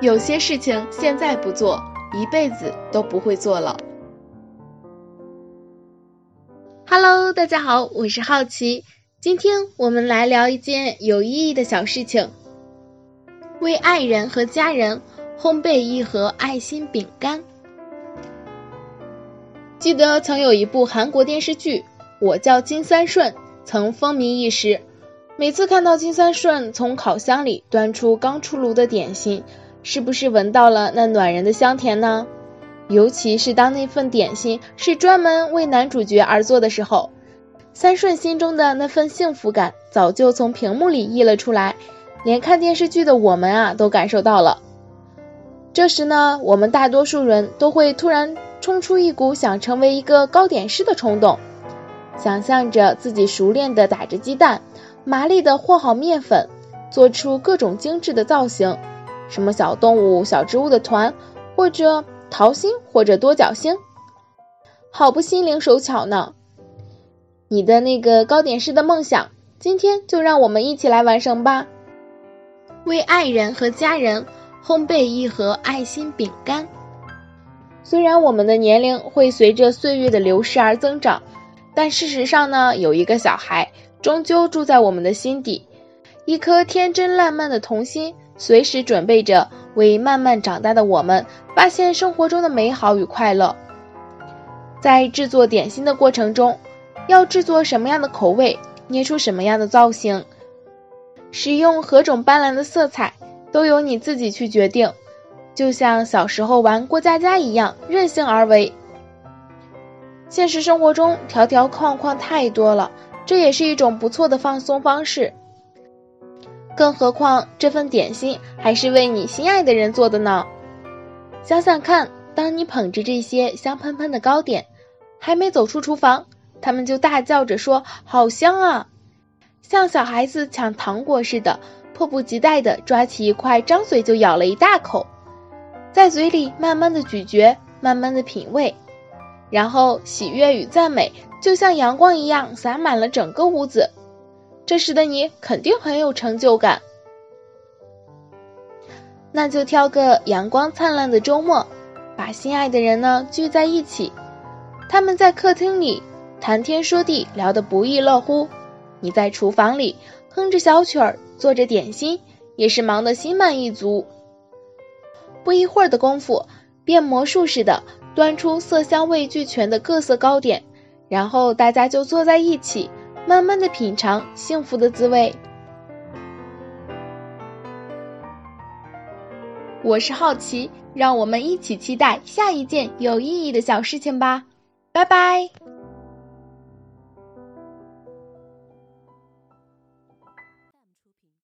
有些事情现在不做，一辈子都不会做了。Hello，大家好，我是好奇，今天我们来聊一件有意义的小事情：为爱人和家人烘焙一盒爱心饼干。记得曾有一部韩国电视剧《我叫金三顺》，曾风靡一时。每次看到金三顺从烤箱里端出刚出炉的点心，是不是闻到了那暖人的香甜呢？尤其是当那份点心是专门为男主角而做的时候，三顺心中的那份幸福感早就从屏幕里溢了出来，连看电视剧的我们啊都感受到了。这时呢，我们大多数人都会突然冲出一股想成为一个糕点师的冲动，想象着自己熟练的打着鸡蛋。麻利的和好面粉，做出各种精致的造型，什么小动物、小植物的团，或者桃心，或者多角星，好不心灵手巧呢。你的那个糕点师的梦想，今天就让我们一起来完成吧。为爱人和家人烘焙一盒爱心饼干。虽然我们的年龄会随着岁月的流逝而增长，但事实上呢，有一个小孩。终究住在我们的心底，一颗天真烂漫的童心，随时准备着为慢慢长大的我们发现生活中的美好与快乐。在制作点心的过程中，要制作什么样的口味，捏出什么样的造型，使用何种斑斓的色彩，都由你自己去决定。就像小时候玩过家家一样，任性而为。现实生活中条条框框太多了。这也是一种不错的放松方式，更何况这份点心还是为你心爱的人做的呢。想想看，当你捧着这些香喷喷的糕点，还没走出厨房，他们就大叫着说：“好香啊！”像小孩子抢糖果似的，迫不及待地抓起一块，张嘴就咬了一大口，在嘴里慢慢的咀嚼，慢慢的品味。然后喜悦与赞美就像阳光一样洒满了整个屋子，这时的你肯定很有成就感。那就挑个阳光灿烂的周末，把心爱的人呢聚在一起，他们在客厅里谈天说地，聊得不亦乐乎；你在厨房里哼着小曲儿，做着点心，也是忙得心满意足。不一会儿的功夫，变魔术似的。端出色香味俱全的各色糕点，然后大家就坐在一起，慢慢的品尝幸福的滋味。我是好奇，让我们一起期待下一件有意义的小事情吧，拜拜。